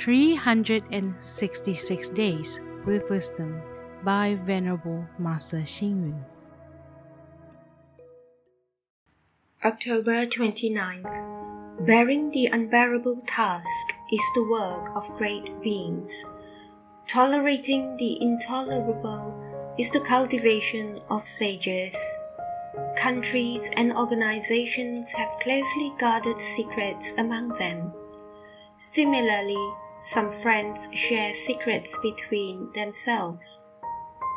366 Days with Wisdom by Venerable Master Xing Yun. October 29th. Bearing the unbearable task is the work of great beings. Tolerating the intolerable is the cultivation of sages. Countries and organizations have closely guarded secrets among them. Similarly, some friends share secrets between themselves.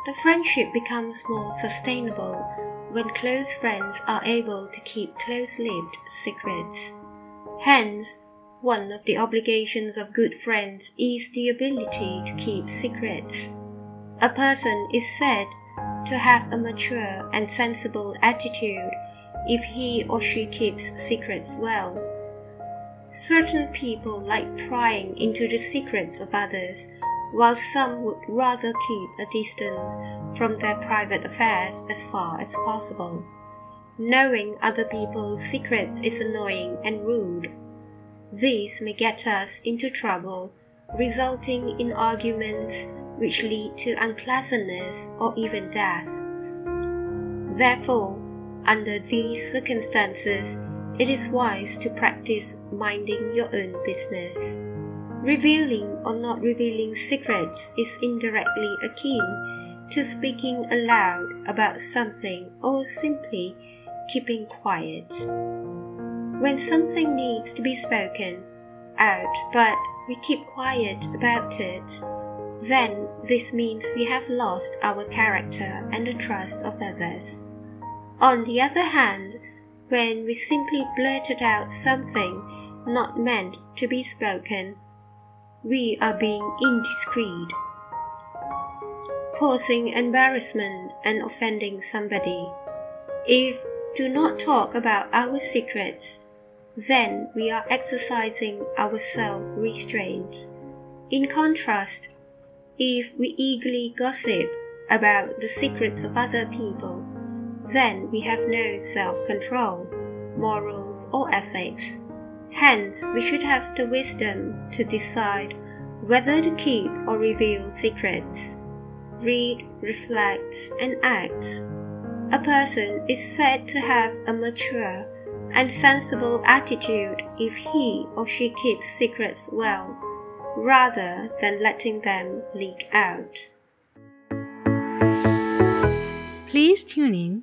The friendship becomes more sustainable when close friends are able to keep close lived secrets. Hence, one of the obligations of good friends is the ability to keep secrets. A person is said to have a mature and sensible attitude if he or she keeps secrets well. Certain people like prying into the secrets of others, while some would rather keep a distance from their private affairs as far as possible. Knowing other people's secrets is annoying and rude. This may get us into trouble, resulting in arguments which lead to unpleasantness or even deaths. Therefore, under these circumstances, it is wise to practice minding your own business. Revealing or not revealing secrets is indirectly akin to speaking aloud about something or simply keeping quiet. When something needs to be spoken out but we keep quiet about it, then this means we have lost our character and the trust of others. On the other hand, when we simply blurted out something not meant to be spoken, we are being indiscreet, causing embarrassment and offending somebody. If do not talk about our secrets, then we are exercising our self restraint. In contrast, if we eagerly gossip about the secrets of other people, then we have no self control, morals, or ethics. Hence, we should have the wisdom to decide whether to keep or reveal secrets. Read, reflect, and act. A person is said to have a mature and sensible attitude if he or she keeps secrets well, rather than letting them leak out. Please tune in,